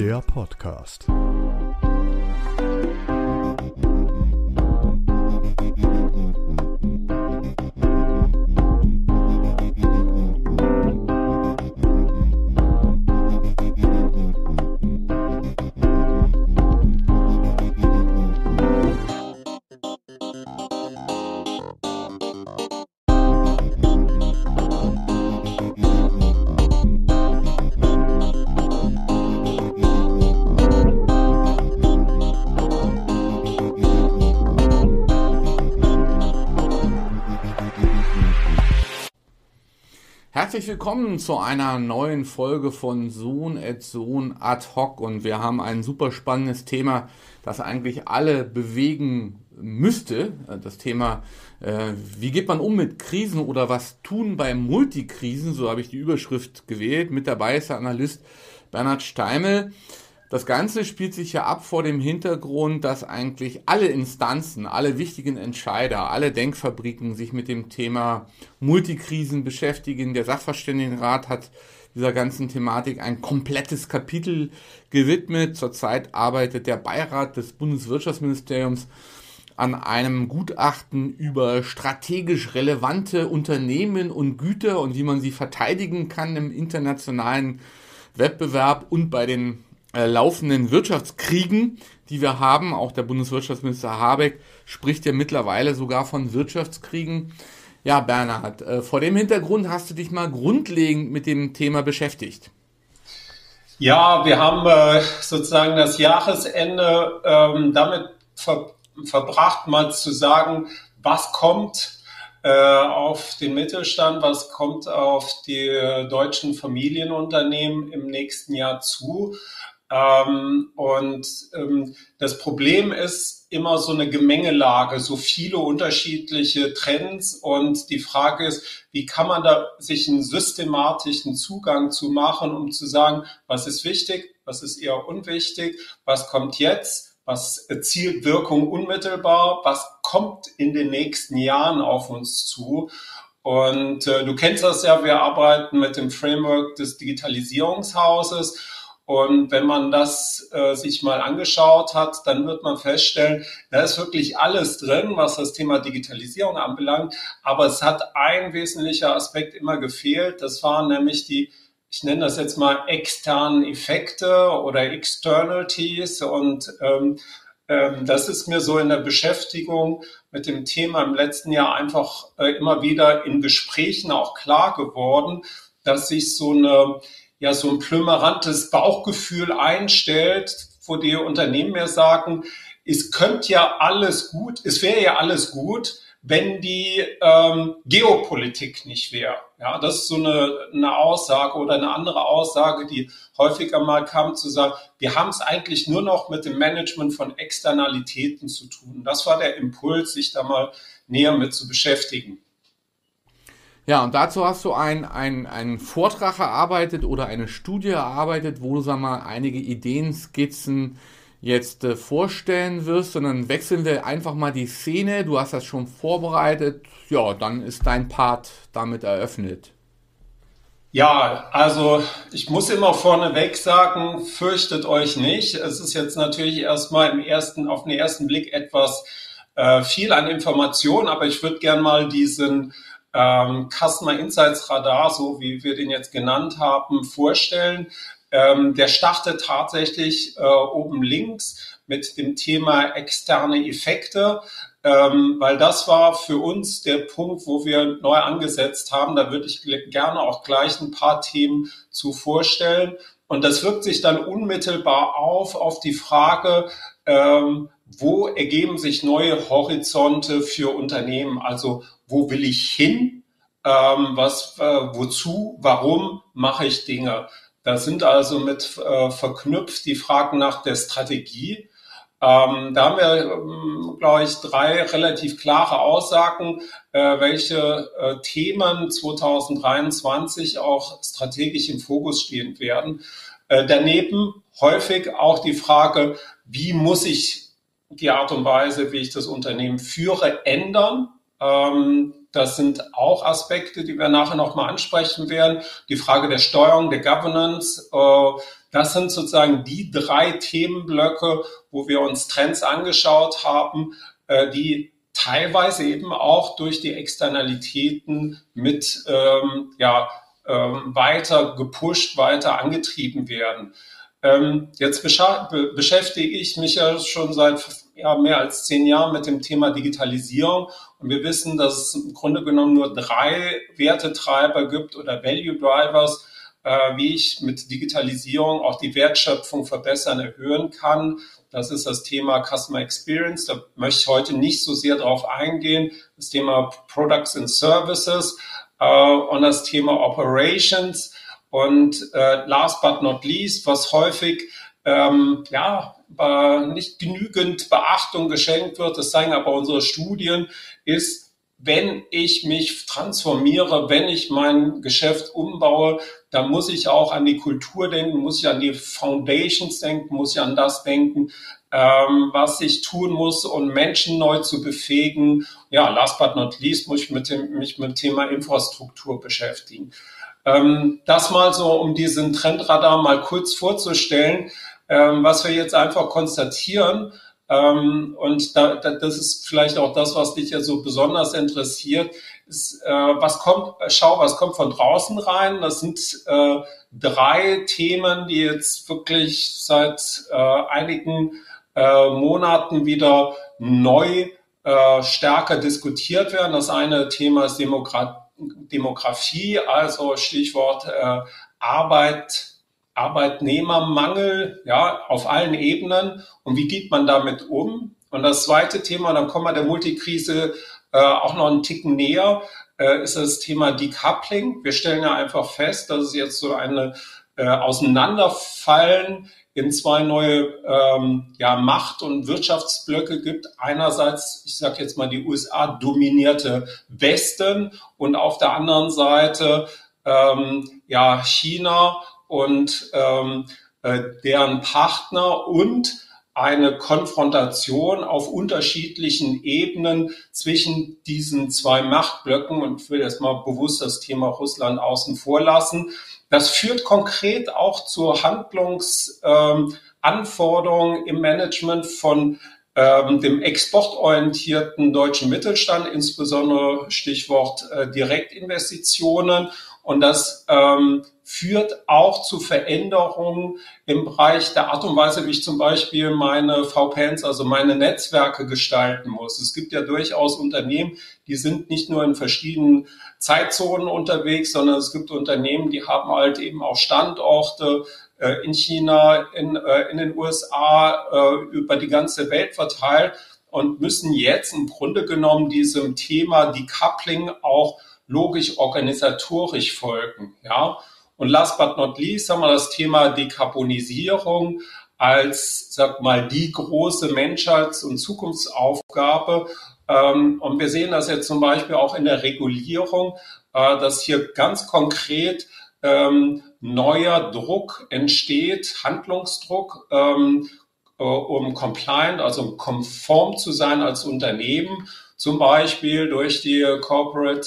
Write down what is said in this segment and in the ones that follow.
Der Podcast. Herzlich willkommen zu einer neuen Folge von Sohn et Sohn ad hoc und wir haben ein super spannendes Thema, das eigentlich alle bewegen müsste. Das Thema, äh, wie geht man um mit Krisen oder was tun bei Multikrisen, so habe ich die Überschrift gewählt. Mit dabei ist der Analyst Bernhard Steimel. Das Ganze spielt sich ja ab vor dem Hintergrund, dass eigentlich alle Instanzen, alle wichtigen Entscheider, alle Denkfabriken sich mit dem Thema Multikrisen beschäftigen. Der Sachverständigenrat hat dieser ganzen Thematik ein komplettes Kapitel gewidmet. Zurzeit arbeitet der Beirat des Bundeswirtschaftsministeriums an einem Gutachten über strategisch relevante Unternehmen und Güter und wie man sie verteidigen kann im internationalen Wettbewerb und bei den äh, laufenden Wirtschaftskriegen, die wir haben. Auch der Bundeswirtschaftsminister Habeck spricht ja mittlerweile sogar von Wirtschaftskriegen. Ja, Bernhard, äh, vor dem Hintergrund hast du dich mal grundlegend mit dem Thema beschäftigt. Ja, wir haben äh, sozusagen das Jahresende ähm, damit ver verbracht, mal zu sagen, was kommt auf den Mittelstand, was kommt auf die deutschen Familienunternehmen im nächsten Jahr zu. Ähm, und ähm, das Problem ist immer so eine Gemengelage, so viele unterschiedliche Trends. Und die Frage ist, wie kann man da sich einen systematischen Zugang zu machen, um zu sagen, was ist wichtig, was ist eher unwichtig, was kommt jetzt, was erzielt Wirkung unmittelbar, was kommt in den nächsten Jahren auf uns zu. Und äh, du kennst das ja, wir arbeiten mit dem Framework des Digitalisierungshauses. Und wenn man das äh, sich mal angeschaut hat, dann wird man feststellen, da ist wirklich alles drin, was das Thema Digitalisierung anbelangt. Aber es hat ein wesentlicher Aspekt immer gefehlt. Das waren nämlich die, ich nenne das jetzt mal externen Effekte oder Externalities. Und ähm, ähm, das ist mir so in der Beschäftigung mit dem Thema im letzten Jahr einfach äh, immer wieder in Gesprächen auch klar geworden, dass sich so eine ja so ein plümerantes Bauchgefühl einstellt, wo die Unternehmen mir sagen, es könnte ja alles gut, es wäre ja alles gut, wenn die ähm, Geopolitik nicht wäre. Ja, das ist so eine, eine Aussage oder eine andere Aussage, die häufiger mal kam zu sagen, wir haben es eigentlich nur noch mit dem Management von Externalitäten zu tun. Das war der Impuls, sich da mal näher mit zu beschäftigen. Ja, und dazu hast du einen ein Vortrag erarbeitet oder eine Studie erarbeitet, wo du, sag mal, einige Ideenskizzen jetzt äh, vorstellen wirst, sondern wechseln wir einfach mal die Szene. Du hast das schon vorbereitet. Ja, dann ist dein Part damit eröffnet. Ja, also ich muss immer vorneweg sagen, fürchtet euch nicht. Es ist jetzt natürlich erstmal im ersten, auf den ersten Blick etwas äh, viel an Informationen, aber ich würde gern mal diesen ähm, Customer Insights Radar, so wie wir den jetzt genannt haben, vorstellen. Ähm, der startet tatsächlich äh, oben links mit dem Thema externe Effekte, ähm, weil das war für uns der Punkt, wo wir neu angesetzt haben. Da würde ich gerne auch gleich ein paar Themen zu vorstellen. Und das wirkt sich dann unmittelbar auf, auf die Frage, ähm, wo ergeben sich neue Horizonte für Unternehmen? Also wo will ich hin? Ähm, was, äh, wozu? Warum mache ich Dinge? Da sind also mit äh, verknüpft die Fragen nach der Strategie. Ähm, da haben wir, ähm, glaube ich, drei relativ klare Aussagen, äh, welche äh, Themen 2023 auch strategisch im Fokus stehen werden. Äh, daneben häufig auch die Frage, wie muss ich die Art und Weise, wie ich das Unternehmen führe, ändern. Ähm, das sind auch Aspekte, die wir nachher nochmal ansprechen werden. Die Frage der Steuerung, der Governance, äh, Das sind sozusagen die drei Themenblöcke, wo wir uns Trends angeschaut haben, äh, die teilweise eben auch durch die Externalitäten mit ähm, ja, ähm, weiter gepusht, weiter angetrieben werden. Jetzt be beschäftige ich mich ja schon seit ja, mehr als zehn Jahren mit dem Thema Digitalisierung und wir wissen, dass es im Grunde genommen nur drei Wertetreiber gibt oder Value Drivers, äh, wie ich mit Digitalisierung auch die Wertschöpfung verbessern, erhöhen kann. Das ist das Thema Customer Experience. Da möchte ich heute nicht so sehr drauf eingehen. Das Thema Products and Services äh, und das Thema Operations. Und äh, last but not least, was häufig ähm, ja, nicht genügend Beachtung geschenkt wird, das zeigen aber unsere Studien, ist, wenn ich mich transformiere, wenn ich mein Geschäft umbaue, dann muss ich auch an die Kultur denken, muss ich an die Foundations denken, muss ich an das denken, ähm, was ich tun muss, um Menschen neu zu befähigen. Ja, last but not least muss ich mit dem, mich mit dem Thema Infrastruktur beschäftigen. Ähm, das mal so, um diesen Trendradar mal kurz vorzustellen. Ähm, was wir jetzt einfach konstatieren, ähm, und da, da, das ist vielleicht auch das, was dich ja so besonders interessiert, ist, äh, was kommt, schau, was kommt von draußen rein. Das sind äh, drei Themen, die jetzt wirklich seit äh, einigen äh, Monaten wieder neu äh, stärker diskutiert werden. Das eine Thema ist Demokratie. Demografie, also Stichwort äh, Arbeit, Arbeitnehmermangel, ja, auf allen Ebenen. Und wie geht man damit um? Und das zweite Thema, dann kommen wir der Multikrise äh, auch noch einen Ticken näher, äh, ist das Thema Decoupling. Wir stellen ja einfach fest, dass es jetzt so eine äh, Auseinanderfallen in zwei neue ähm, ja, Macht- und Wirtschaftsblöcke gibt. Einerseits, ich sage jetzt mal, die USA dominierte Westen und auf der anderen Seite ähm, ja China und ähm, äh, deren Partner und eine Konfrontation auf unterschiedlichen Ebenen zwischen diesen zwei Machtblöcken und ich will jetzt mal bewusst das Thema Russland außen vor lassen. Das führt konkret auch zu Handlungsanforderungen ähm, im Management von ähm, dem exportorientierten deutschen Mittelstand, insbesondere Stichwort äh, Direktinvestitionen. Und das ähm, führt auch zu Veränderungen im Bereich der Art und Weise, wie ich zum Beispiel meine VPNs, also meine Netzwerke gestalten muss. Es gibt ja durchaus Unternehmen, die sind nicht nur in verschiedenen Zeitzonen unterwegs, sondern es gibt Unternehmen, die haben halt eben auch Standorte äh, in China, in, äh, in den USA, äh, über die ganze Welt verteilt und müssen jetzt im Grunde genommen diesem Thema Decoupling auch logisch organisatorisch folgen. Ja? Und last but not least haben wir das Thema Dekarbonisierung als, sag mal, die große Menschheits- und Zukunftsaufgabe. Ähm, und wir sehen das jetzt zum Beispiel auch in der Regulierung, äh, dass hier ganz konkret ähm, neuer Druck entsteht, Handlungsdruck, ähm, äh, um compliant, also konform zu sein als Unternehmen, zum Beispiel durch die Corporate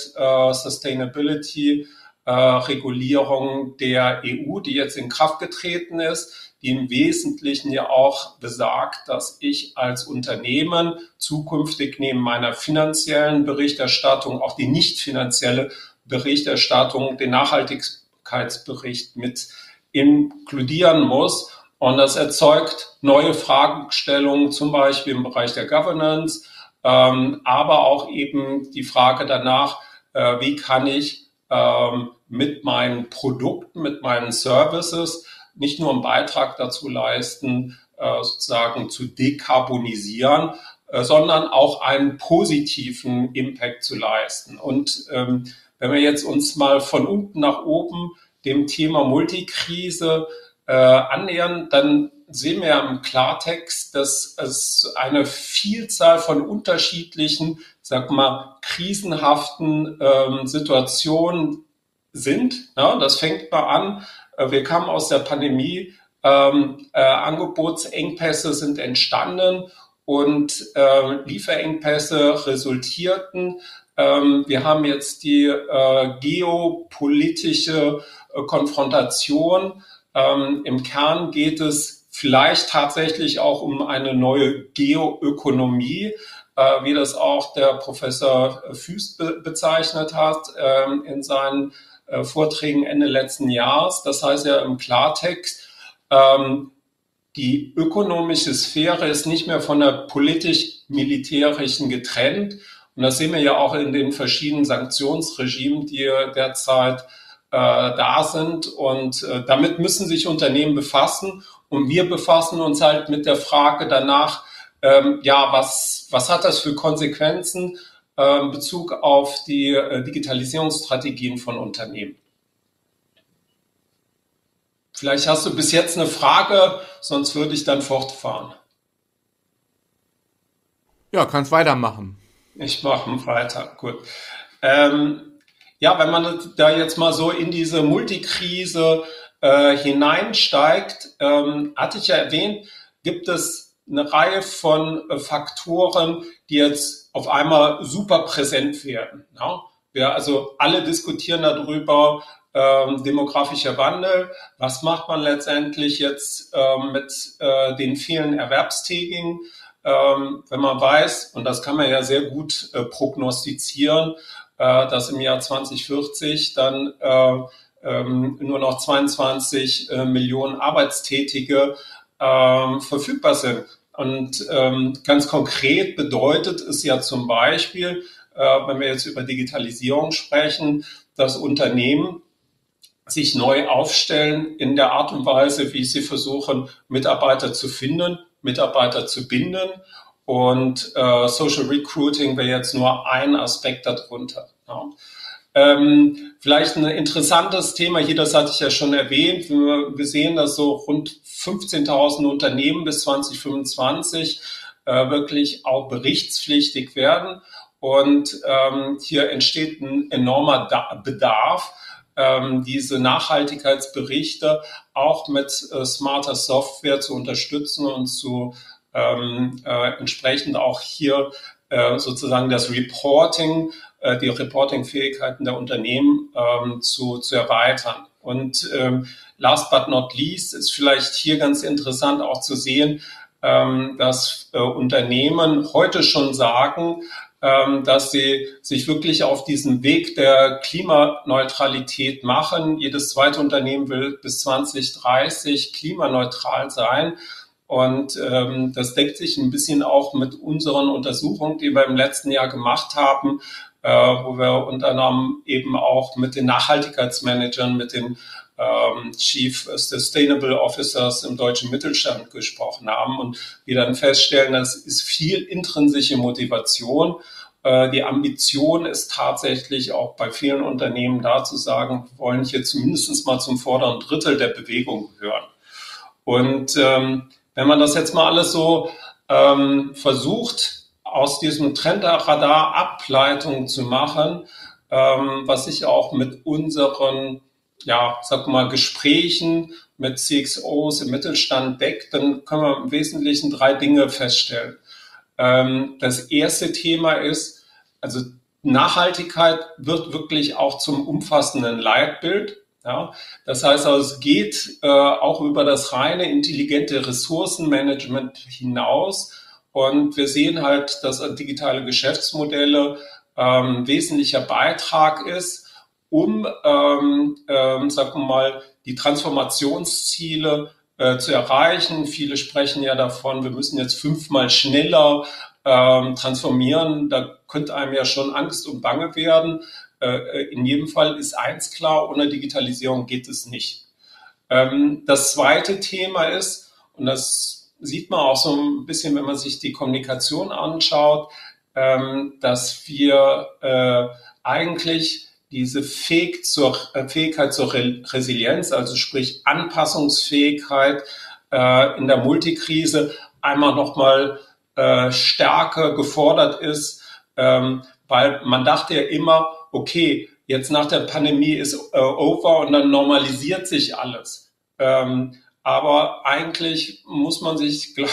äh, Regulierung der EU, die jetzt in Kraft getreten ist die im Wesentlichen ja auch besagt, dass ich als Unternehmen zukünftig neben meiner finanziellen Berichterstattung auch die nicht finanzielle Berichterstattung, den Nachhaltigkeitsbericht mit inkludieren muss. Und das erzeugt neue Fragestellungen, zum Beispiel im Bereich der Governance, ähm, aber auch eben die Frage danach, äh, wie kann ich ähm, mit meinen Produkten, mit meinen Services nicht nur einen Beitrag dazu leisten, äh, sozusagen zu dekarbonisieren, äh, sondern auch einen positiven Impact zu leisten. Und ähm, wenn wir jetzt uns mal von unten nach oben dem Thema Multikrise äh, annähern, dann sehen wir im Klartext, dass es eine Vielzahl von unterschiedlichen, sag mal, krisenhaften ähm, Situationen sind. Ja, das fängt mal an äh, wir kamen aus der Pandemie, ähm, äh, Angebotsengpässe sind entstanden und äh, Lieferengpässe resultierten. Ähm, wir haben jetzt die äh, geopolitische äh, Konfrontation Ähm, Im Kern geht es vielleicht tatsächlich auch um eine neue Geoökonomie, äh, wie das auch der Professor Füß be bezeichnet hat ähm, in seinen äh, Vorträgen Ende letzten Jahres. Das heißt ja im Klartext, ähm, die ökonomische Sphäre ist nicht mehr von der politisch-militärischen getrennt. Und das sehen wir ja auch in den verschiedenen Sanktionsregimen, die derzeit äh, da sind. Und äh, damit müssen sich Unternehmen befassen. Und wir befassen uns halt mit der Frage danach, ähm, ja, was, was hat das für Konsequenzen äh, in Bezug auf die äh, Digitalisierungsstrategien von Unternehmen? Vielleicht hast du bis jetzt eine Frage, sonst würde ich dann fortfahren. Ja, kannst weitermachen. Ich mache weiter, gut. Ähm, ja, wenn man da jetzt mal so in diese Multikrise äh, hineinsteigt, ähm, hatte ich ja erwähnt, gibt es eine Reihe von äh, Faktoren, die jetzt auf einmal super präsent werden. Ja? Wir also alle diskutieren darüber, ähm, demografischer Wandel. Was macht man letztendlich jetzt ähm, mit äh, den vielen Erwerbstätigen? Ähm, wenn man weiß, und das kann man ja sehr gut äh, prognostizieren, dass im Jahr 2040 dann äh, ähm, nur noch 22 äh, Millionen Arbeitstätige ähm, verfügbar sind. Und ähm, ganz konkret bedeutet es ja zum Beispiel, äh, wenn wir jetzt über Digitalisierung sprechen, dass Unternehmen sich neu aufstellen in der Art und Weise, wie sie versuchen, Mitarbeiter zu finden, Mitarbeiter zu binden. Und äh, Social Recruiting wäre jetzt nur ein Aspekt darunter. Ja. Ähm, vielleicht ein interessantes Thema hier, das hatte ich ja schon erwähnt. Wir, wir sehen, dass so rund 15.000 Unternehmen bis 2025 äh, wirklich auch berichtspflichtig werden. Und ähm, hier entsteht ein enormer da Bedarf ähm, diese Nachhaltigkeitsberichte auch mit äh, smarter Software zu unterstützen und zu ähm, äh, entsprechend auch hier äh, sozusagen das Reporting, äh, die Reporting-Fähigkeiten der Unternehmen ähm, zu, zu erweitern. Und ähm, last but not least ist vielleicht hier ganz interessant auch zu sehen, ähm, dass äh, Unternehmen heute schon sagen, ähm, dass sie sich wirklich auf diesen Weg der Klimaneutralität machen. Jedes zweite Unternehmen will bis 2030 klimaneutral sein. Und ähm, das deckt sich ein bisschen auch mit unseren Untersuchungen, die wir im letzten Jahr gemacht haben, äh, wo wir unter anderem eben auch mit den Nachhaltigkeitsmanagern, mit den ähm, Chief Sustainable Officers im deutschen Mittelstand gesprochen haben und wir dann feststellen, das ist viel intrinsische Motivation. Äh, die Ambition ist tatsächlich auch bei vielen Unternehmen da zu sagen, wollen hier zumindest mal zum vorderen Drittel der Bewegung gehören. Und ähm, wenn man das jetzt mal alles so ähm, versucht, aus diesem Trendradar Ableitungen zu machen, ähm, was sich auch mit unseren ja, sag mal, Gesprächen mit CXOs im Mittelstand deckt, dann können wir im Wesentlichen drei Dinge feststellen. Ähm, das erste Thema ist, also Nachhaltigkeit wird wirklich auch zum umfassenden Leitbild. Ja, das heißt also, es geht äh, auch über das reine intelligente Ressourcenmanagement hinaus. Und wir sehen halt, dass digitale Geschäftsmodelle ähm, wesentlicher Beitrag ist, um, ähm, ähm, sagen wir mal, die Transformationsziele äh, zu erreichen. Viele sprechen ja davon, wir müssen jetzt fünfmal schneller ähm, transformieren. Da könnte einem ja schon Angst und Bange werden. Äh, in jedem Fall ist eins klar, ohne Digitalisierung geht es nicht. Ähm, das zweite Thema ist, und das sieht man auch so ein bisschen, wenn man sich die Kommunikation anschaut, ähm, dass wir äh, eigentlich diese Fähig zur, äh, Fähigkeit zur Re Resilienz, also sprich Anpassungsfähigkeit äh, in der Multikrise einmal nochmal äh, stärker gefordert ist, ähm, weil man dachte ja immer, okay, jetzt nach der Pandemie ist äh, over und dann normalisiert sich alles. Ähm, Aber eigentlich muss man sich, glaube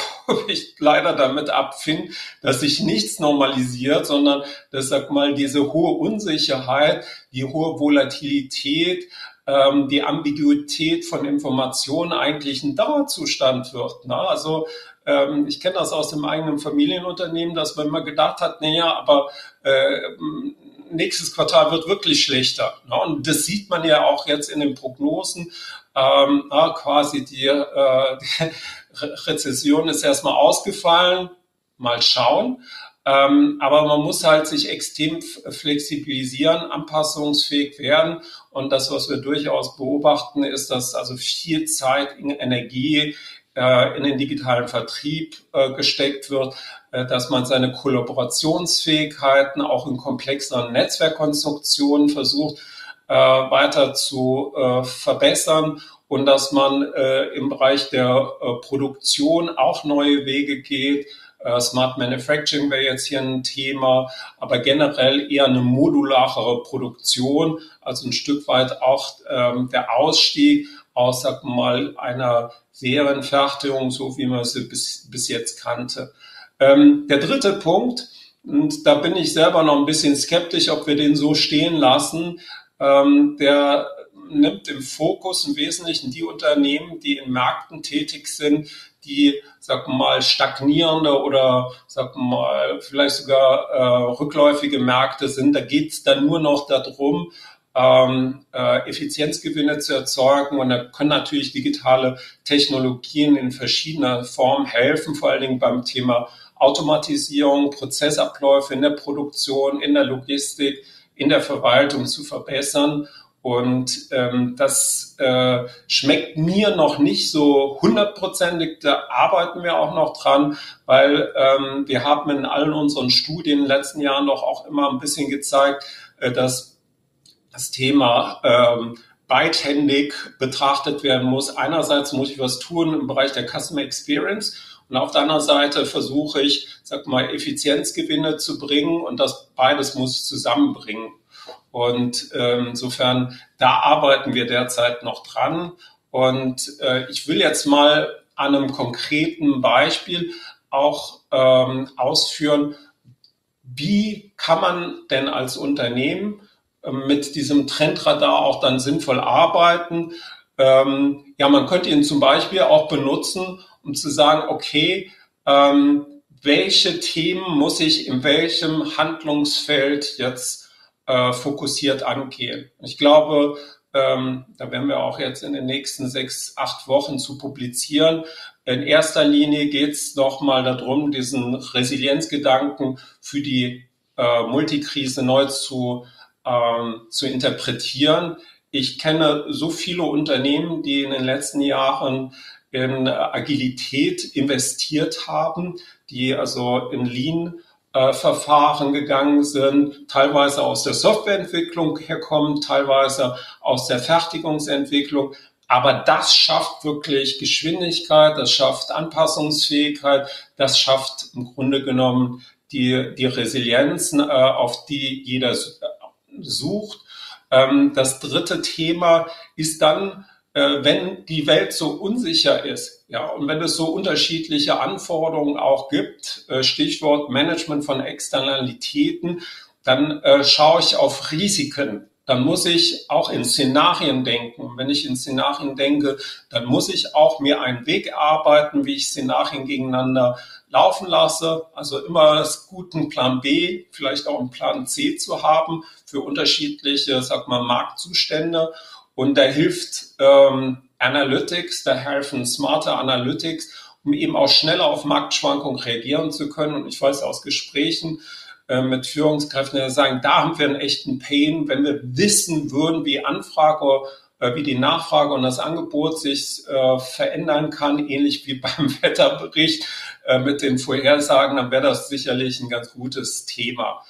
ich, leider damit abfinden, dass sich nichts normalisiert, sondern dass, sag mal, diese hohe Unsicherheit, die hohe Volatilität, ähm, die Ambiguität von Informationen eigentlich ein Dauerzustand wird. Ne? Also ähm, ich kenne das aus dem eigenen Familienunternehmen, dass man immer gedacht hat, naja, aber äh, nächstes Quartal wird wirklich schlechter. Ne? Und das sieht man ja auch jetzt in den Prognosen. Ähm, na, quasi die, äh, die Rezession ist erstmal ausgefallen. Mal schauen. Ähm, aber man muss halt sich extrem flexibilisieren, anpassungsfähig werden. Und das, was wir durchaus beobachten, ist, dass also viel Zeit, Energie äh, in den digitalen Vertrieb äh, gesteckt wird, dass man seine Kollaborationsfähigkeiten auch in komplexeren Netzwerkkonstruktionen versucht äh, weiter zu äh, verbessern und dass man äh, im Bereich der Produktion auch neue Wege geht, äh, Smart Manufacturing wäre jetzt hier ein Thema, aber generell eher eine modularere Produktion, also ein Stück weit auch ähm, der Ausstieg aus, sag mal, einer Serienfertigung, so wie man sie bis, bis jetzt kannte. Ähm, der dritte Punkt, und da bin ich selber noch ein bisschen skeptisch, ob wir den so stehen lassen, ähm, der nimmt im Fokus im Wesentlichen die Unternehmen, die in Märkten tätig sind, die, sag mal, stagnierende oder, sag mal, vielleicht sogar äh, rückläufige Märkte sind. Da geht es dann nur noch darum, ähm, äh, Effizienzgewinne zu erzeugen. Und da können natürlich digitale Technologien in verschiedener Form helfen, vor allen Dingen beim Thema Automatisierung, Prozessabläufe in der Produktion, in der Logistik, in der Verwaltung zu verbessern. Und ähm, das äh, schmeckt mir noch nicht so hundertprozentig. Da arbeiten wir auch noch dran, weil ähm, wir haben in allen unseren Studien in den letzten Jahren doch auch immer ein bisschen gezeigt, äh, dass das Thema ähm, beidhändig betrachtet werden muss. Einerseits muss ich was tun im Bereich der Customer Experience und auf der anderen Seite versuche ich, sag mal, Effizienzgewinne zu bringen und das beides muss ich zusammenbringen. Und ähm, insofern, da arbeiten wir derzeit noch dran. Und äh, ich will jetzt mal an einem konkreten Beispiel auch ähm, ausführen, wie kann man denn als Unternehmen mit diesem Trendradar auch dann sinnvoll arbeiten. Ähm, ja, man könnte ihn zum Beispiel auch benutzen, um zu sagen, okay, ähm, welche Themen muss ich in welchem Handlungsfeld jetzt äh, fokussiert angehen. Ich glaube, ähm, da werden wir auch jetzt in den nächsten sechs, acht Wochen zu publizieren. In erster Linie geht es nochmal darum, diesen Resilienzgedanken für die äh, Multikrise neu zu, ähm, zu interpretieren. Ich kenne so viele Unternehmen, die in den letzten Jahren in Agilität investiert haben, die also in Lean äh, gegangen sind, teilweise aus der Softwareentwicklung herkommen, teilweise aus der Fertigungsentwicklung. Aber das schafft wirklich Geschwindigkeit, das schafft Anpassungsfähigkeit, das schafft im Grunde genommen die, die Resilienzen, äh, auf die jeder sucht. Ähm, das dritte Thema ist dann äh, wenn die Welt so unsicher ist, ja, und wenn es so unterschiedliche Anforderungen auch gibt, äh, Stichwort Management von Externalitäten, dann äh, schaue ich auf Risiken. Dann muss ich auch in Szenarien denken. Wenn ich in Szenarien denke, dann muss ich auch mir einen Weg arbeiten, wie ich Szenarien gegeneinander laufen lasse. Also immer das guten Plan B, vielleicht auch einen Plan C zu haben für unterschiedliche, sag mal, Marktzustände. Und da hilft ähm, Analytics, da helfen smarte Analytics, um eben auch schneller auf Marktschwankungen reagieren zu können. Und ich weiß aus Gesprächen äh, mit Führungskräften, die sagen, da haben wir einen echten Pain, wenn wir wissen würden, wie Anfrage wie die Nachfrage und das Angebot sich äh, verändern kann, ähnlich wie beim Wetterbericht äh, mit den Vorhersagen, dann wäre das sicherlich ein ganz gutes Thema.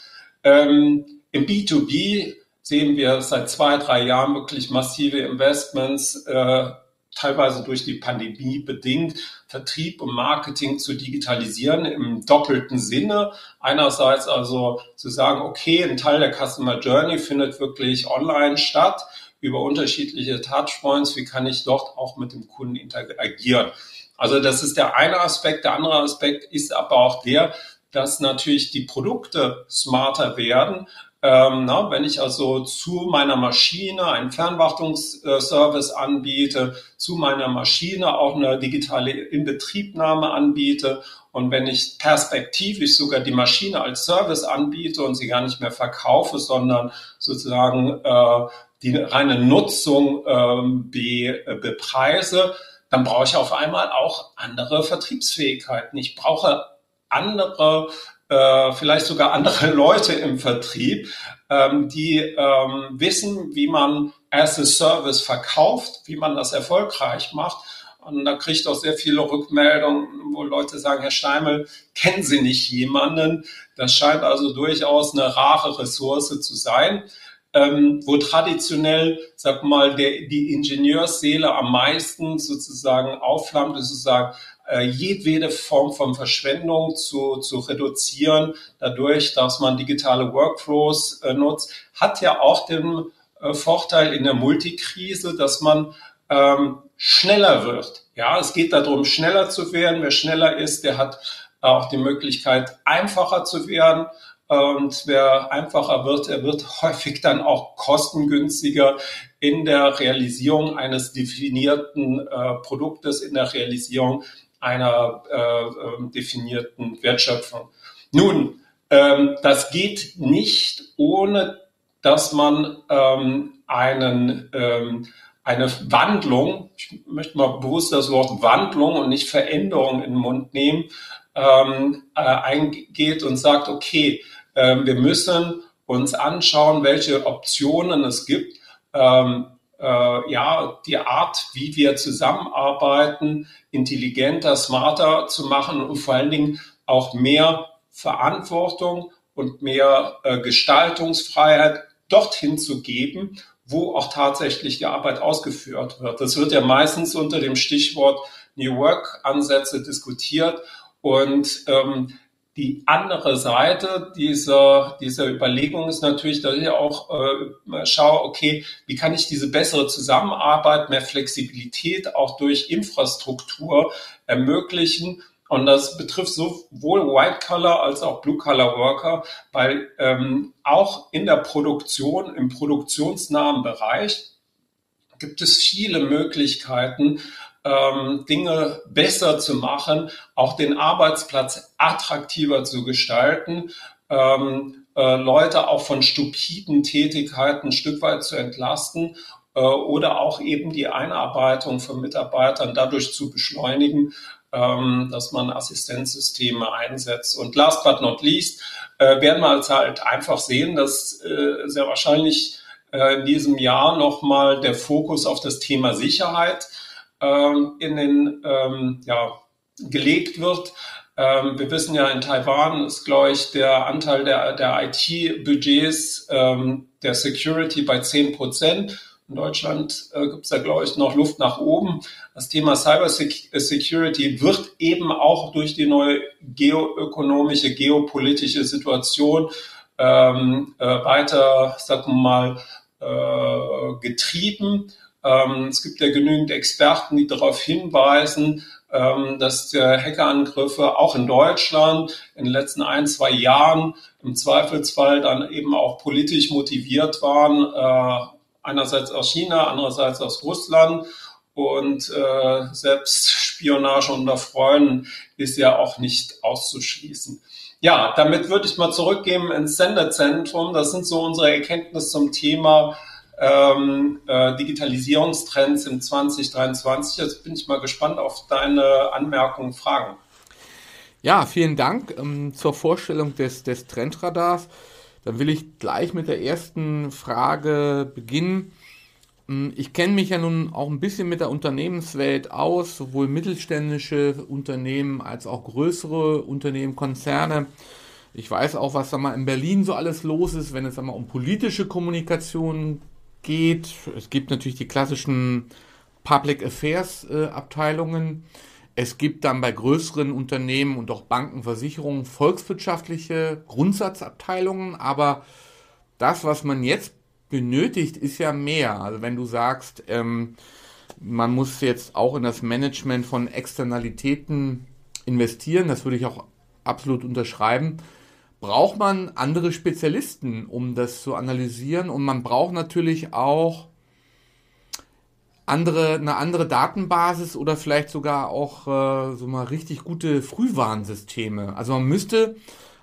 Ähm, Im B2B sehen wir seit zwei, drei Jahren wirklich massive Investments, äh, teilweise durch die Pandemie bedingt, Vertrieb und Marketing zu digitalisieren im doppelten Sinne. Einerseits also zu sagen, okay, ein Teil der Customer Journey findet wirklich online statt über unterschiedliche Touchpoints, wie kann ich dort auch mit dem Kunden interagieren. Also das ist der eine Aspekt. Der andere Aspekt ist aber auch der, dass natürlich die Produkte smarter werden. Ähm, na, wenn ich also zu meiner Maschine einen Fernwartungsservice anbiete, zu meiner Maschine auch eine digitale Inbetriebnahme anbiete und wenn ich perspektivisch sogar die Maschine als Service anbiete und sie gar nicht mehr verkaufe, sondern sozusagen äh, die reine Nutzung ähm, be, äh, bepreise, dann brauche ich auf einmal auch andere Vertriebsfähigkeiten. Ich brauche andere, äh, vielleicht sogar andere Leute im Vertrieb, ähm, die ähm, wissen, wie man as a Service verkauft, wie man das erfolgreich macht. Und da kriege ich auch sehr viele Rückmeldungen, wo Leute sagen, Herr Steimel, kennen Sie nicht jemanden? Das scheint also durchaus eine rare Ressource zu sein ähm, wo traditionell, sag mal, der, die Ingenieursseele am meisten sozusagen aufflammt, sozusagen äh, jedwede Form von Verschwendung zu, zu reduzieren, dadurch, dass man digitale Workflows äh, nutzt, hat ja auch den äh, Vorteil in der Multikrise, dass man ähm, schneller wird. Ja, es geht darum, schneller zu werden. Wer schneller ist, der hat auch die Möglichkeit, einfacher zu werden. Und wer einfacher wird, er wird häufig dann auch kostengünstiger in der Realisierung eines definierten äh, Produktes, in der Realisierung einer äh, ähm, definierten Wertschöpfung. Nun, ähm, das geht nicht ohne, dass man ähm, einen, ähm, eine Wandlung, ich möchte mal bewusst das Wort Wandlung und nicht Veränderung in den Mund nehmen, ähm, äh, eingeht und sagt, okay, ähm, wir müssen uns anschauen, welche Optionen es gibt. Ähm, äh, ja, die Art, wie wir zusammenarbeiten, intelligenter, smarter zu machen und vor allen Dingen auch mehr Verantwortung und mehr äh, Gestaltungsfreiheit dorthin zu geben, wo auch tatsächlich die Arbeit ausgeführt wird. Das wird ja meistens unter dem Stichwort New Work Ansätze diskutiert und ähm, die andere Seite dieser, dieser Überlegung ist natürlich, dass ich auch äh, schaue, okay, wie kann ich diese bessere Zusammenarbeit, mehr Flexibilität auch durch Infrastruktur ermöglichen. Und das betrifft sowohl White-Collar als auch Blue-Collar-Worker, weil ähm, auch in der Produktion, im produktionsnahen Bereich gibt es viele Möglichkeiten, ähm, Dinge besser zu machen, auch den Arbeitsplatz attraktiver zu gestalten, ähm, äh, Leute auch von stupiden Tätigkeiten ein Stück weit zu entlasten äh, oder auch eben die Einarbeitung von Mitarbeitern dadurch zu beschleunigen, ähm, dass man Assistenzsysteme einsetzt. Und last but not least äh, werden wir halt einfach sehen, dass äh, sehr wahrscheinlich äh, in diesem Jahr nochmal der Fokus auf das Thema Sicherheit ähm, in den, ähm, ja, gelegt wird. Ähm, wir wissen ja, in Taiwan ist, glaube ich, der Anteil der, der IT-Budgets ähm, der Security bei 10 Prozent. In Deutschland äh, gibt es da, glaube ich, noch Luft nach oben. Das Thema Cyber Security wird eben auch durch die neue geoökonomische, geopolitische Situation ähm, äh, weiter, sagen wir mal, äh, getrieben. Ähm, es gibt ja genügend Experten, die darauf hinweisen, ähm, dass Hackerangriffe auch in Deutschland in den letzten ein, zwei Jahren im Zweifelsfall dann eben auch politisch motiviert waren, äh, einerseits aus China, andererseits aus Russland. Und äh, selbst Spionage unter Freunden ist ja auch nicht auszuschließen. Ja, damit würde ich mal zurückgeben ins Senderzentrum. Das sind so unsere Erkenntnisse zum Thema ähm, äh, Digitalisierungstrends im 2023. Jetzt bin ich mal gespannt auf deine Anmerkungen, Fragen. Ja, vielen Dank ähm, zur Vorstellung des, des Trendradars. Dann will ich gleich mit der ersten Frage beginnen. Ähm, ich kenne mich ja nun auch ein bisschen mit der Unternehmenswelt aus, sowohl mittelständische Unternehmen als auch größere Unternehmen, Konzerne. Ich weiß auch, was da mal in Berlin so alles los ist, wenn es einmal um politische Kommunikation geht. Es gibt natürlich die klassischen Public Affairs äh, Abteilungen. Es gibt dann bei größeren Unternehmen und auch Banken, Versicherungen volkswirtschaftliche Grundsatzabteilungen. Aber das, was man jetzt benötigt, ist ja mehr. Also wenn du sagst, ähm, man muss jetzt auch in das Management von Externalitäten investieren, das würde ich auch absolut unterschreiben, braucht man andere Spezialisten, um das zu analysieren. Und man braucht natürlich auch andere, eine andere Datenbasis oder vielleicht sogar auch äh, so mal richtig gute Frühwarnsysteme. Also man müsste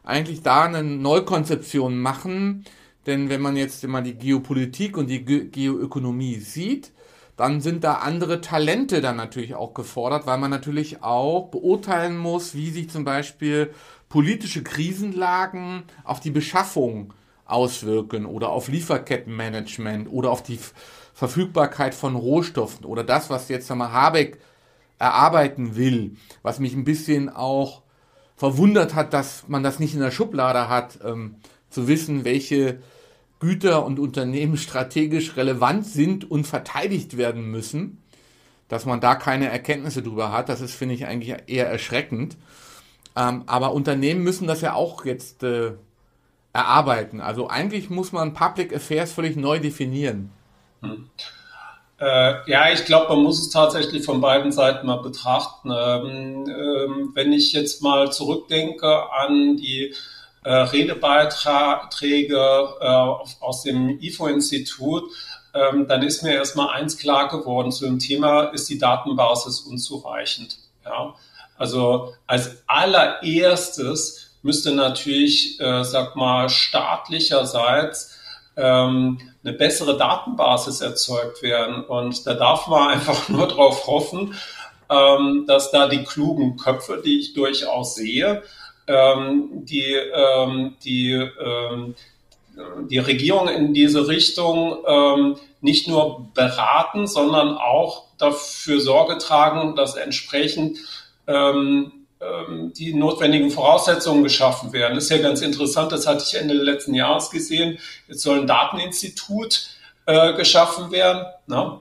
eigentlich da eine Neukonzeption machen, denn wenn man jetzt immer die Geopolitik und die Ge Geoökonomie sieht, dann sind da andere Talente dann natürlich auch gefordert, weil man natürlich auch beurteilen muss, wie sich zum Beispiel politische Krisenlagen auf die Beschaffung auswirken oder auf Lieferkettenmanagement oder auf die Verfügbarkeit von Rohstoffen oder das, was jetzt einmal Habeck erarbeiten will, was mich ein bisschen auch verwundert hat, dass man das nicht in der Schublade hat, ähm, zu wissen, welche Güter und Unternehmen strategisch relevant sind und verteidigt werden müssen, dass man da keine Erkenntnisse drüber hat, das ist, finde ich, eigentlich eher erschreckend. Ähm, aber Unternehmen müssen das ja auch jetzt äh, erarbeiten. Also eigentlich muss man Public Affairs völlig neu definieren. Hm. Äh, ja, ich glaube, man muss es tatsächlich von beiden Seiten mal betrachten. Ähm, ähm, wenn ich jetzt mal zurückdenke an die äh, Redebeiträge äh, aus dem IFO-Institut, ähm, dann ist mir erstmal eins klar geworden zu dem Thema, ist die Datenbasis unzureichend. Ja? Also als allererstes müsste natürlich, äh, sag mal, staatlicherseits ähm, eine bessere Datenbasis erzeugt werden. Und da darf man einfach nur darauf hoffen, ähm, dass da die klugen Köpfe, die ich durchaus sehe, ähm, die, ähm, die, ähm, die Regierung in diese Richtung ähm, nicht nur beraten, sondern auch dafür Sorge tragen, dass entsprechend ähm, die notwendigen Voraussetzungen geschaffen werden. Das ist ja ganz interessant, das hatte ich Ende letzten Jahres gesehen. Jetzt soll ein Dateninstitut äh, geschaffen werden. Ne?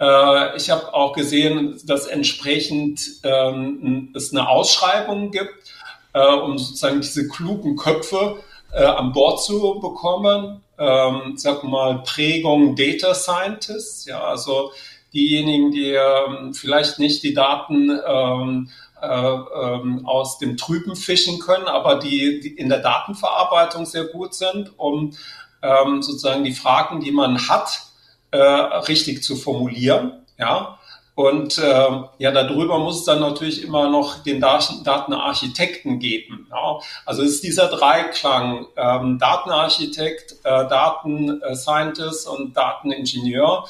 Äh, ich habe auch gesehen, dass entsprechend ähm, es eine Ausschreibung gibt äh, um sozusagen diese klugen Köpfe äh, an Bord zu bekommen. Ähm, sag mal Prägung Data Scientists, ja, also diejenigen, die ähm, vielleicht nicht die Daten ähm, äh, ähm, aus dem Trüben fischen können, aber die, die, in der Datenverarbeitung sehr gut sind, um ähm, sozusagen die Fragen, die man hat, äh, richtig zu formulieren. Ja, und äh, ja, darüber muss es dann natürlich immer noch den Datenarchitekten geben. Ja. Also es ist dieser Dreiklang ähm, Datenarchitekt, äh, Datenscientist und Dateningenieur.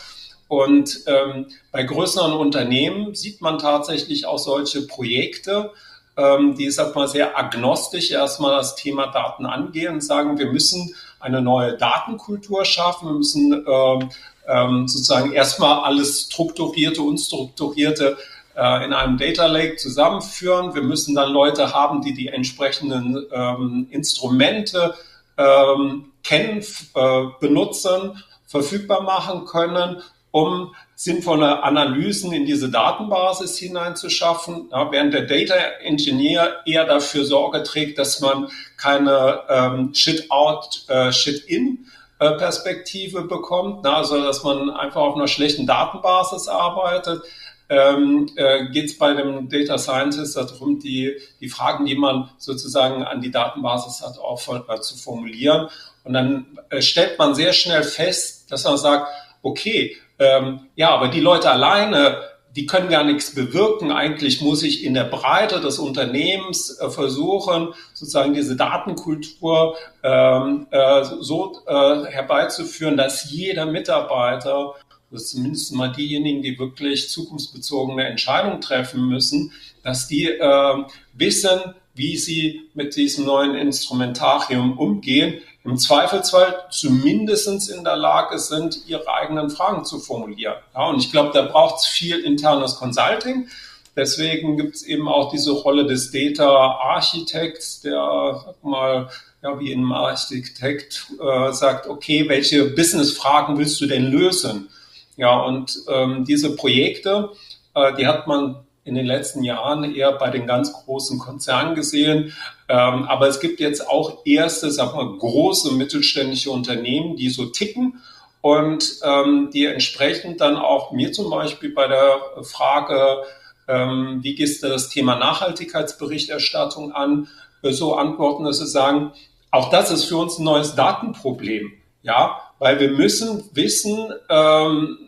Und ähm, bei größeren Unternehmen sieht man tatsächlich auch solche Projekte, ähm, die, sag mal, sehr agnostisch erstmal das Thema Daten angehen und sagen, wir müssen eine neue Datenkultur schaffen, wir müssen ähm, ähm, sozusagen erstmal alles strukturierte, unstrukturierte äh, in einem Data Lake zusammenführen. Wir müssen dann Leute haben, die die entsprechenden ähm, Instrumente ähm, kennen, äh, benutzen, verfügbar machen können, um sinnvolle Analysen in diese Datenbasis hineinzuschaffen, ja, während der Data Engineer eher dafür Sorge trägt, dass man keine ähm, Shit-out, äh, Shit-in äh, Perspektive bekommt, na, also dass man einfach auf einer schlechten Datenbasis arbeitet. Ähm, äh, geht es bei dem Data Scientist darum, die, die Fragen, die man sozusagen an die Datenbasis hat, auch äh, zu formulieren. Und dann äh, stellt man sehr schnell fest, dass man sagt, okay, ähm, ja, aber die Leute alleine die können gar nichts bewirken. Eigentlich muss ich in der Breite des Unternehmens äh, versuchen, sozusagen diese Datenkultur ähm, äh, so äh, herbeizuführen, dass jeder Mitarbeiter, zumindest mal diejenigen, die wirklich zukunftsbezogene Entscheidungen treffen müssen, dass die äh, wissen, wie sie mit diesem neuen Instrumentarium umgehen, im Zweifelsfall zumindest in der Lage sind, ihre eigenen Fragen zu formulieren. Ja, und ich glaube, da braucht es viel internes Consulting. Deswegen gibt es eben auch diese Rolle des Data Architects, der sag mal, ja, wie ein Architekt äh, sagt, okay, welche Business-Fragen willst du denn lösen? Ja, und ähm, diese Projekte, äh, die hat man in den letzten Jahren eher bei den ganz großen Konzernen gesehen. Ähm, aber es gibt jetzt auch erste, sag mal, große mittelständische Unternehmen, die so ticken und ähm, die entsprechend dann auch mir zum Beispiel bei der Frage, ähm, wie gehst du das Thema Nachhaltigkeitsberichterstattung an, äh, so antworten, dass sie sagen, auch das ist für uns ein neues Datenproblem, ja, weil wir müssen wissen, ähm,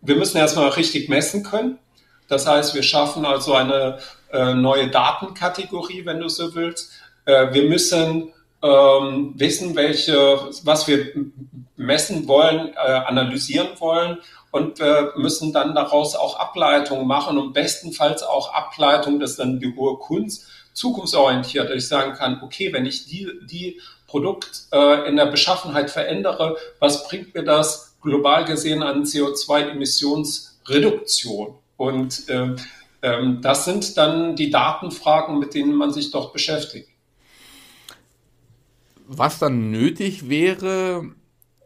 wir müssen erstmal richtig messen können. Das heißt, wir schaffen also eine äh, neue Datenkategorie, wenn du so willst. Äh, wir müssen ähm, wissen, welche, was wir messen wollen, äh, analysieren wollen und wir müssen dann daraus auch Ableitungen machen und bestenfalls auch Ableitungen, das ist dann die hohe Kunst, zukunftsorientiert, dass ich sagen kann, okay, wenn ich die, die Produkt in der Beschaffenheit verändere, was bringt mir das global gesehen an CO2-Emissionsreduktion? Und äh, das sind dann die Datenfragen, mit denen man sich dort beschäftigt. Was dann nötig wäre,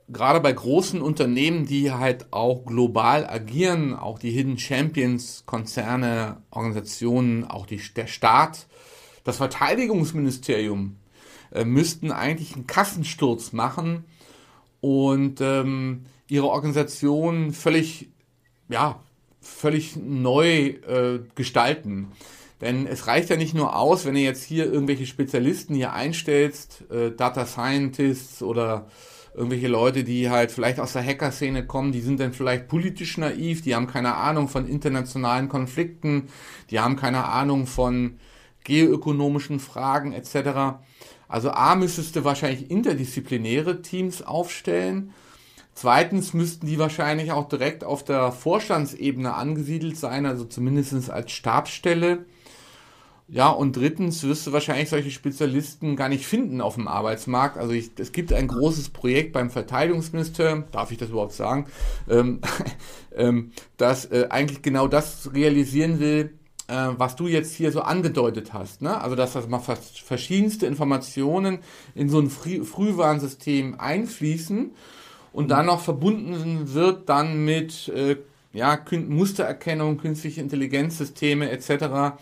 gerade bei großen Unternehmen, die halt auch global agieren, auch die Hidden Champions, Konzerne, Organisationen, auch die, der Staat, das Verteidigungsministerium, äh, müssten eigentlich einen Kassensturz machen und ähm, ihre Organisation völlig, ja, völlig neu äh, gestalten. Denn es reicht ja nicht nur aus, wenn ihr jetzt hier irgendwelche Spezialisten hier einstellst, äh, Data Scientists oder irgendwelche Leute, die halt vielleicht aus der Hacker-Szene kommen, die sind dann vielleicht politisch naiv, die haben keine Ahnung von internationalen Konflikten, die haben keine Ahnung von geoökonomischen Fragen etc. Also A müsstest du wahrscheinlich interdisziplinäre Teams aufstellen. Zweitens müssten die wahrscheinlich auch direkt auf der Vorstandsebene angesiedelt sein, also zumindest als Stabsstelle. Ja, und drittens wirst du wahrscheinlich solche Spezialisten gar nicht finden auf dem Arbeitsmarkt. Also ich, es gibt ein großes Projekt beim Verteidigungsministerium, darf ich das überhaupt sagen, ähm, ähm, das äh, eigentlich genau das realisieren will, äh, was du jetzt hier so angedeutet hast. Ne? Also dass das mal verschiedenste Informationen in so ein Früh Frühwarnsystem einfließen und dann noch verbunden wird dann mit äh, ja, Mustererkennung, künstliche Intelligenzsysteme etc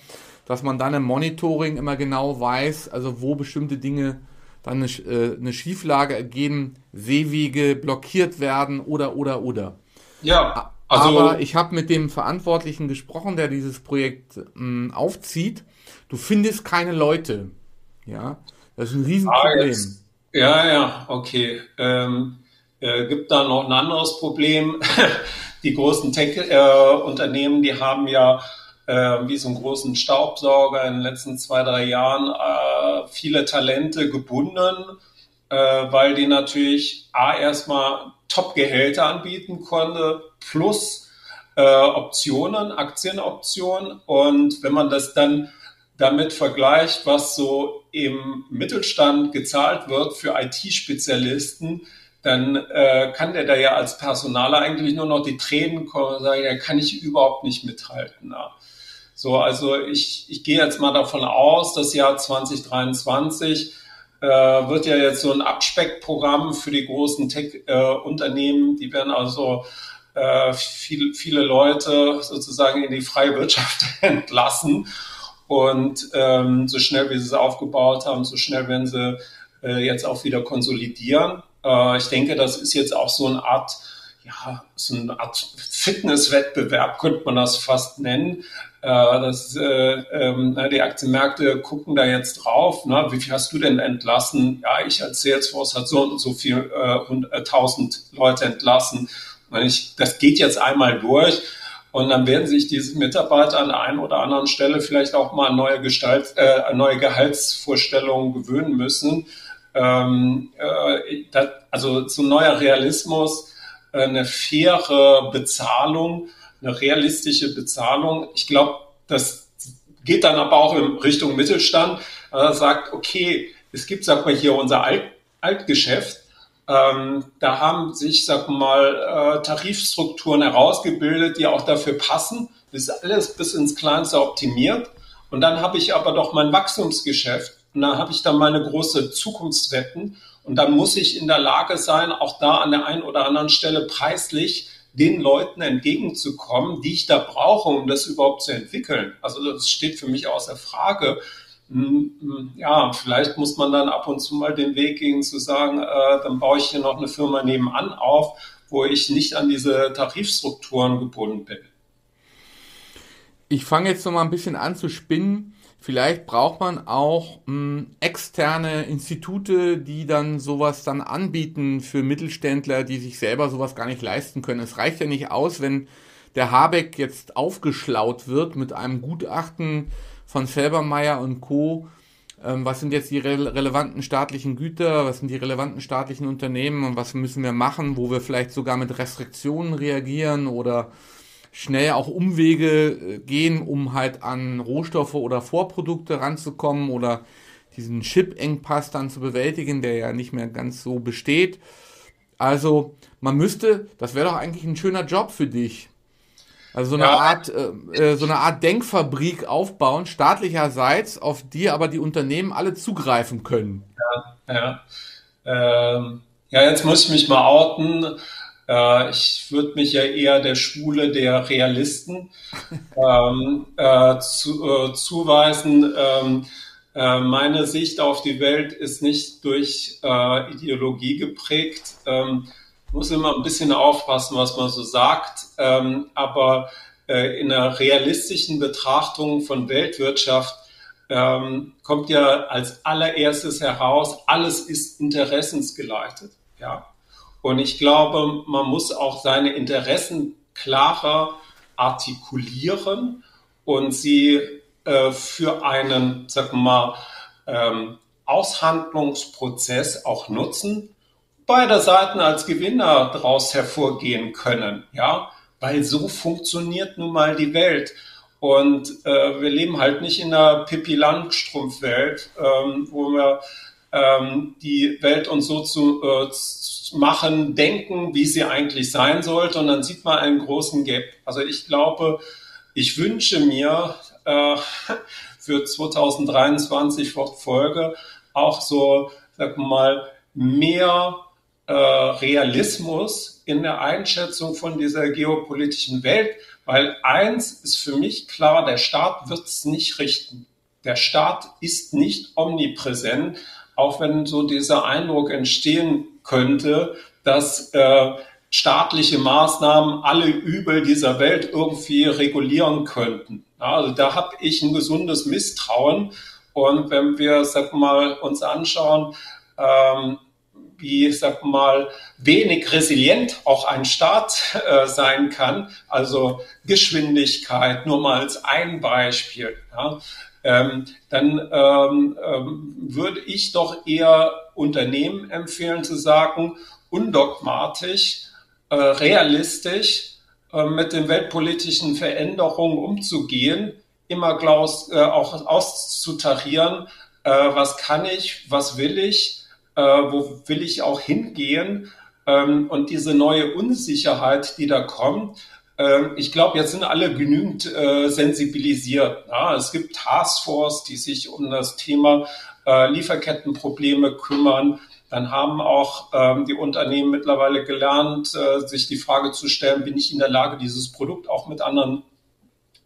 dass man dann im Monitoring immer genau weiß, also wo bestimmte Dinge dann eine, äh, eine Schieflage ergeben, Seewege blockiert werden oder oder oder. Ja, also aber ich habe mit dem Verantwortlichen gesprochen, der dieses Projekt mh, aufzieht. Du findest keine Leute. Ja, das ist ein Riesenproblem. Ah, ja, ja, okay. Ähm, äh, gibt da noch ein anderes Problem. die großen Tech-Unternehmen, die haben ja äh, wie so einen großen Staubsauger in den letzten zwei, drei Jahren äh, viele Talente gebunden, weil die natürlich A erstmal Top-Gehälter anbieten konnte, plus Optionen, Aktienoptionen. Und wenn man das dann damit vergleicht, was so im Mittelstand gezahlt wird für IT-Spezialisten, dann äh, kann der da ja als Personaler eigentlich nur noch die Tränen kommen und sagen, ja, kann ich überhaupt nicht mithalten. Ja. So, also ich, ich gehe jetzt mal davon aus, das Jahr 2023 äh, wird ja jetzt so ein Abspeckprogramm für die großen Tech-Unternehmen. Äh, die werden also äh, viel, viele Leute sozusagen in die freie Wirtschaft entlassen. Und ähm, so schnell, wie sie es aufgebaut haben, so schnell werden sie äh, jetzt auch wieder konsolidieren. Äh, ich denke, das ist jetzt auch so eine Art ja, so eine Art Fitnesswettbewerb könnte man das fast nennen. Äh, das, äh, ähm, die Aktienmärkte gucken da jetzt drauf. Ne? Wie viel hast du denn entlassen? Ja, ich als Salesforce hat so und so viel äh, tausend Leute entlassen. Ich, das geht jetzt einmal durch. Und dann werden sich diese Mitarbeiter an der einen oder anderen Stelle vielleicht auch mal an neue, Gestalt, äh, neue Gehaltsvorstellungen gewöhnen müssen. Ähm, äh, das, also so neuer Realismus eine faire Bezahlung, eine realistische Bezahlung. Ich glaube, das geht dann aber auch in Richtung Mittelstand. Er sagt, okay, es gibt, sag mal, hier unser Alt Altgeschäft. Ähm, da haben sich, sag mal, äh, Tarifstrukturen herausgebildet, die auch dafür passen. Das ist alles bis ins Kleinste optimiert. Und dann habe ich aber doch mein Wachstumsgeschäft. Und dann habe ich dann meine große Zukunftswetten. Und dann muss ich in der Lage sein, auch da an der einen oder anderen Stelle preislich den Leuten entgegenzukommen, die ich da brauche, um das überhaupt zu entwickeln. Also das steht für mich außer Frage. Hm, hm, ja, vielleicht muss man dann ab und zu mal den Weg gehen zu sagen, äh, dann baue ich hier noch eine Firma nebenan auf, wo ich nicht an diese Tarifstrukturen gebunden bin. Ich fange jetzt noch mal ein bisschen an zu spinnen. Vielleicht braucht man auch mh, hm, externe Institute, die dann sowas dann anbieten für Mittelständler, die sich selber sowas gar nicht leisten können. Es reicht ja nicht aus, wenn der Habeck jetzt aufgeschlaut wird mit einem Gutachten von Felbermeier und Co. Ähm, was sind jetzt die re relevanten staatlichen Güter? Was sind die relevanten staatlichen Unternehmen? Und was müssen wir machen, wo wir vielleicht sogar mit Restriktionen reagieren oder schnell auch Umwege äh, gehen, um halt an Rohstoffe oder Vorprodukte ranzukommen oder diesen Chip-Engpass dann zu bewältigen, der ja nicht mehr ganz so besteht. Also man müsste, das wäre doch eigentlich ein schöner Job für dich. Also so eine ja. Art, äh, äh, so eine Art Denkfabrik aufbauen, staatlicherseits, auf die aber die Unternehmen alle zugreifen können. Ja, ja. Ähm, ja jetzt muss ich mich mal outen. Äh, ich würde mich ja eher der Schule der Realisten ähm, äh, zu, äh, zuweisen. Ähm, äh, meine Sicht auf die Welt ist nicht durch äh, Ideologie geprägt. Ähm, muss immer ein bisschen aufpassen, was man so sagt. Ähm, aber in einer realistischen Betrachtung von Weltwirtschaft ähm, kommt ja als allererstes heraus, alles ist interessensgeleitet. Ja. Und ich glaube, man muss auch seine Interessen klarer artikulieren und sie äh, für einen, sagen mal, ähm, Aushandlungsprozess auch nutzen, beide Seiten als Gewinner daraus hervorgehen können, ja, weil so funktioniert nun mal die Welt. Und äh, wir leben halt nicht in einer Pippi Langstrumpf-Welt, ähm, wo wir ähm, die Welt uns so zu, äh, machen, denken, wie sie eigentlich sein sollte. Und dann sieht man einen großen Gap. Also ich glaube, ich wünsche mir äh, für 2023 Folge auch so, sag mal, mehr äh, Realismus in der Einschätzung von dieser geopolitischen Welt, weil eins ist für mich klar, der Staat wird es nicht richten. Der Staat ist nicht omnipräsent, auch wenn so dieser Eindruck entstehen könnte, dass äh, staatliche Maßnahmen alle Übel dieser Welt irgendwie regulieren könnten. Also da habe ich ein gesundes Misstrauen. Und wenn wir, sag mal, uns anschauen, ähm, wie, sag mal, wenig resilient auch ein Staat äh, sein kann, also Geschwindigkeit, nur mal als ein Beispiel. Ja, ähm, dann ähm, ähm, würde ich doch eher Unternehmen empfehlen zu sagen, undogmatisch, äh, realistisch äh, mit den weltpolitischen Veränderungen umzugehen, immer glaus, äh, auch auszutarieren, äh, was kann ich, was will ich, äh, wo will ich auch hingehen ähm, und diese neue Unsicherheit, die da kommt, ich glaube, jetzt sind alle genügend äh, sensibilisiert. Ja, es gibt Taskforce, die sich um das Thema äh, Lieferkettenprobleme kümmern. Dann haben auch ähm, die Unternehmen mittlerweile gelernt, äh, sich die Frage zu stellen, bin ich in der Lage, dieses Produkt auch mit anderen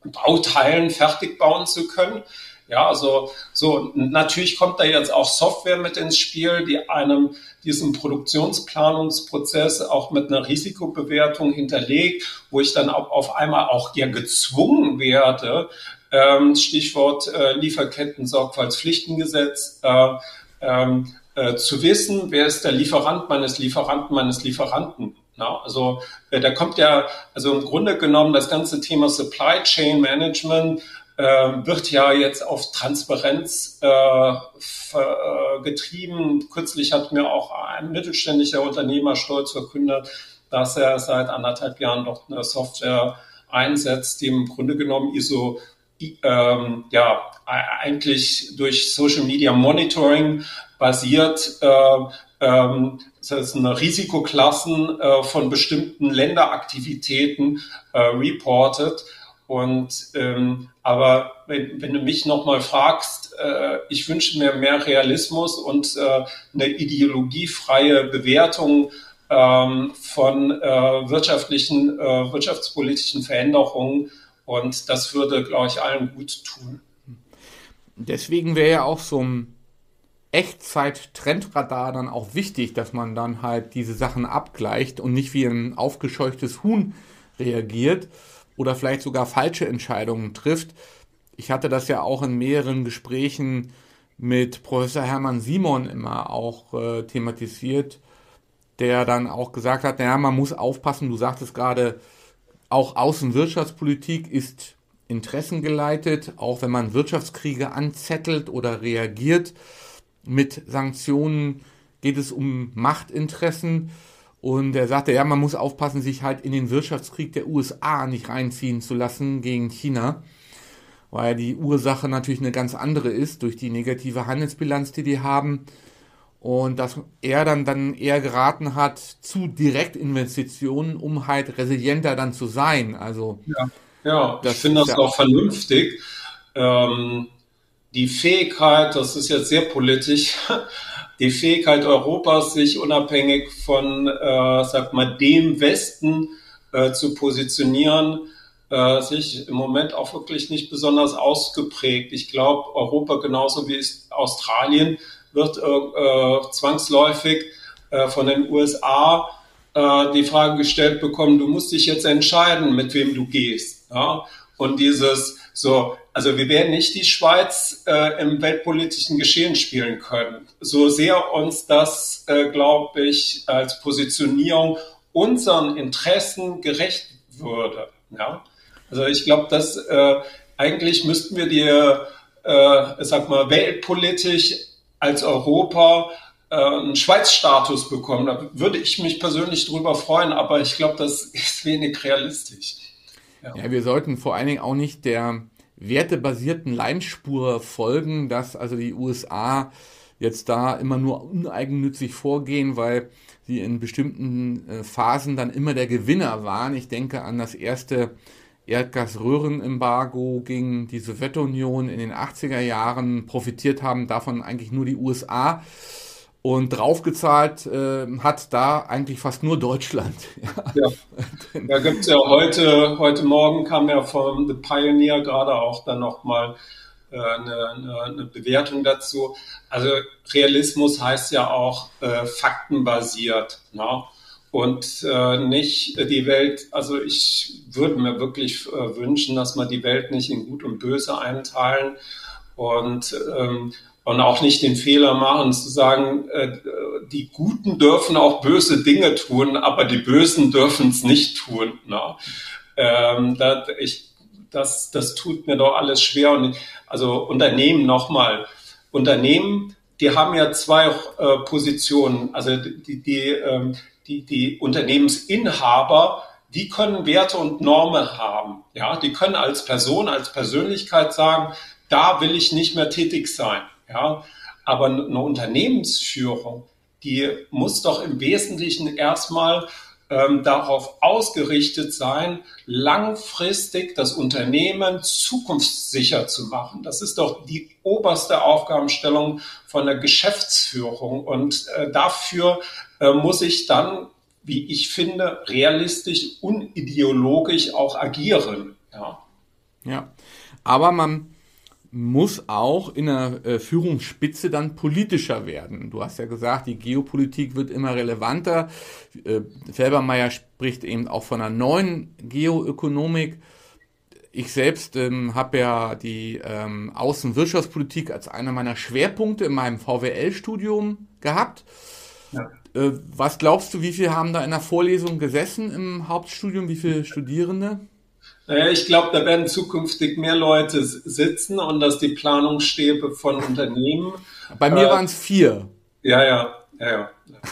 Bauteilen fertig bauen zu können? Ja, also so natürlich kommt da jetzt auch Software mit ins Spiel, die einem diesen Produktionsplanungsprozess auch mit einer Risikobewertung hinterlegt, wo ich dann auf einmal auch ja gezwungen werde, ähm, Stichwort äh, Lieferketten-Sorgfaltspflichtengesetz, äh, ähm, äh, zu wissen, wer ist der Lieferant meines Lieferanten meines Lieferanten. Na, also äh, da kommt ja, also im Grunde genommen das ganze Thema Supply Chain Management wird ja jetzt auf Transparenz äh, äh, getrieben. Kürzlich hat mir auch ein mittelständischer Unternehmer stolz verkündet, dass er seit anderthalb Jahren doch eine Software einsetzt, die im Grunde genommen ISO ähm, ja eigentlich durch Social Media Monitoring basiert. Äh, ähm, das heißt, eine Risikoklassen äh, von bestimmten Länderaktivitäten äh, reportet. Und ähm, aber wenn, wenn du mich nochmal fragst, äh, ich wünsche mir mehr Realismus und äh, eine ideologiefreie Bewertung ähm, von äh, wirtschaftlichen, äh, wirtschaftspolitischen Veränderungen. Und das würde, glaube ich, allen gut tun. Deswegen wäre ja auch so ein Echtzeit-Trendradar dann auch wichtig, dass man dann halt diese Sachen abgleicht und nicht wie ein aufgescheuchtes Huhn reagiert oder vielleicht sogar falsche Entscheidungen trifft. Ich hatte das ja auch in mehreren Gesprächen mit Professor Hermann Simon immer auch äh, thematisiert, der dann auch gesagt hat, naja, man muss aufpassen, du sagtest gerade, auch Außenwirtschaftspolitik ist interessengeleitet, auch wenn man Wirtschaftskriege anzettelt oder reagiert. Mit Sanktionen geht es um Machtinteressen. Und er sagte, ja, man muss aufpassen, sich halt in den Wirtschaftskrieg der USA nicht reinziehen zu lassen gegen China, weil die Ursache natürlich eine ganz andere ist durch die negative Handelsbilanz, die die haben. Und dass er dann, dann eher geraten hat zu Direktinvestitionen, um halt resilienter dann zu sein. Also ja. Ja, ich finde das auch vernünftig. Ähm, die Fähigkeit, das ist jetzt sehr politisch, die Fähigkeit Europas, sich unabhängig von, äh, sag mal, dem Westen äh, zu positionieren, äh, sich im Moment auch wirklich nicht besonders ausgeprägt. Ich glaube, Europa genauso wie Australien wird äh, äh, zwangsläufig äh, von den USA äh, die Frage gestellt bekommen, du musst dich jetzt entscheiden, mit wem du gehst. Ja? Und dieses so, also wir werden nicht die Schweiz äh, im weltpolitischen Geschehen spielen können. So sehr uns das, äh, glaube ich, als Positionierung unseren Interessen gerecht würde. Ja? Also ich glaube, dass äh, eigentlich müssten wir die, äh, sag mal, weltpolitisch als Europa äh, einen Schweiz-Status bekommen. Da würde ich mich persönlich drüber freuen, aber ich glaube, das ist wenig realistisch. Ja. ja, wir sollten vor allen Dingen auch nicht der wertebasierten Leinspur folgen, dass also die USA jetzt da immer nur uneigennützig vorgehen, weil sie in bestimmten äh, Phasen dann immer der Gewinner waren. Ich denke an das erste Erdgasröhrenembargo gegen die Sowjetunion in den 80er Jahren. Profitiert haben davon eigentlich nur die USA. Und draufgezahlt äh, hat da eigentlich fast nur Deutschland. ja, da gibt es ja heute, heute Morgen kam ja vom The Pioneer gerade auch dann nochmal äh, eine, eine, eine Bewertung dazu. Also Realismus heißt ja auch äh, faktenbasiert. Ne? Und äh, nicht die Welt, also ich würde mir wirklich äh, wünschen, dass man die Welt nicht in Gut und Böse einteilen und ähm, und auch nicht den Fehler machen, zu sagen, äh, die Guten dürfen auch böse Dinge tun, aber die Bösen dürfen es nicht tun. Ne? Ähm, das, ich, das, das tut mir doch alles schwer. Und also Unternehmen nochmal, Unternehmen, die haben ja zwei äh, Positionen. Also die, die, ähm, die, die Unternehmensinhaber, die können Werte und Normen haben. Ja, die können als Person, als Persönlichkeit sagen, da will ich nicht mehr tätig sein. Ja, aber eine Unternehmensführung, die muss doch im Wesentlichen erstmal ähm, darauf ausgerichtet sein, langfristig das Unternehmen zukunftssicher zu machen. Das ist doch die oberste Aufgabenstellung von der Geschäftsführung. Und äh, dafür äh, muss ich dann, wie ich finde, realistisch, unideologisch auch agieren. Ja, ja. aber man muss auch in der äh, Führungsspitze dann politischer werden. Du hast ja gesagt, die Geopolitik wird immer relevanter. Äh, Felbermeier spricht eben auch von einer neuen Geoökonomik. Ich selbst ähm, habe ja die ähm, Außenwirtschaftspolitik als einer meiner Schwerpunkte in meinem VWL-Studium gehabt. Ja. Äh, was glaubst du, wie viele haben da in der Vorlesung gesessen im Hauptstudium? Wie viele Studierende? Naja, ich glaube, da werden zukünftig mehr Leute sitzen und dass die Planungsstäbe von Unternehmen. Bei mir äh, waren es vier. Ja, ja, ja,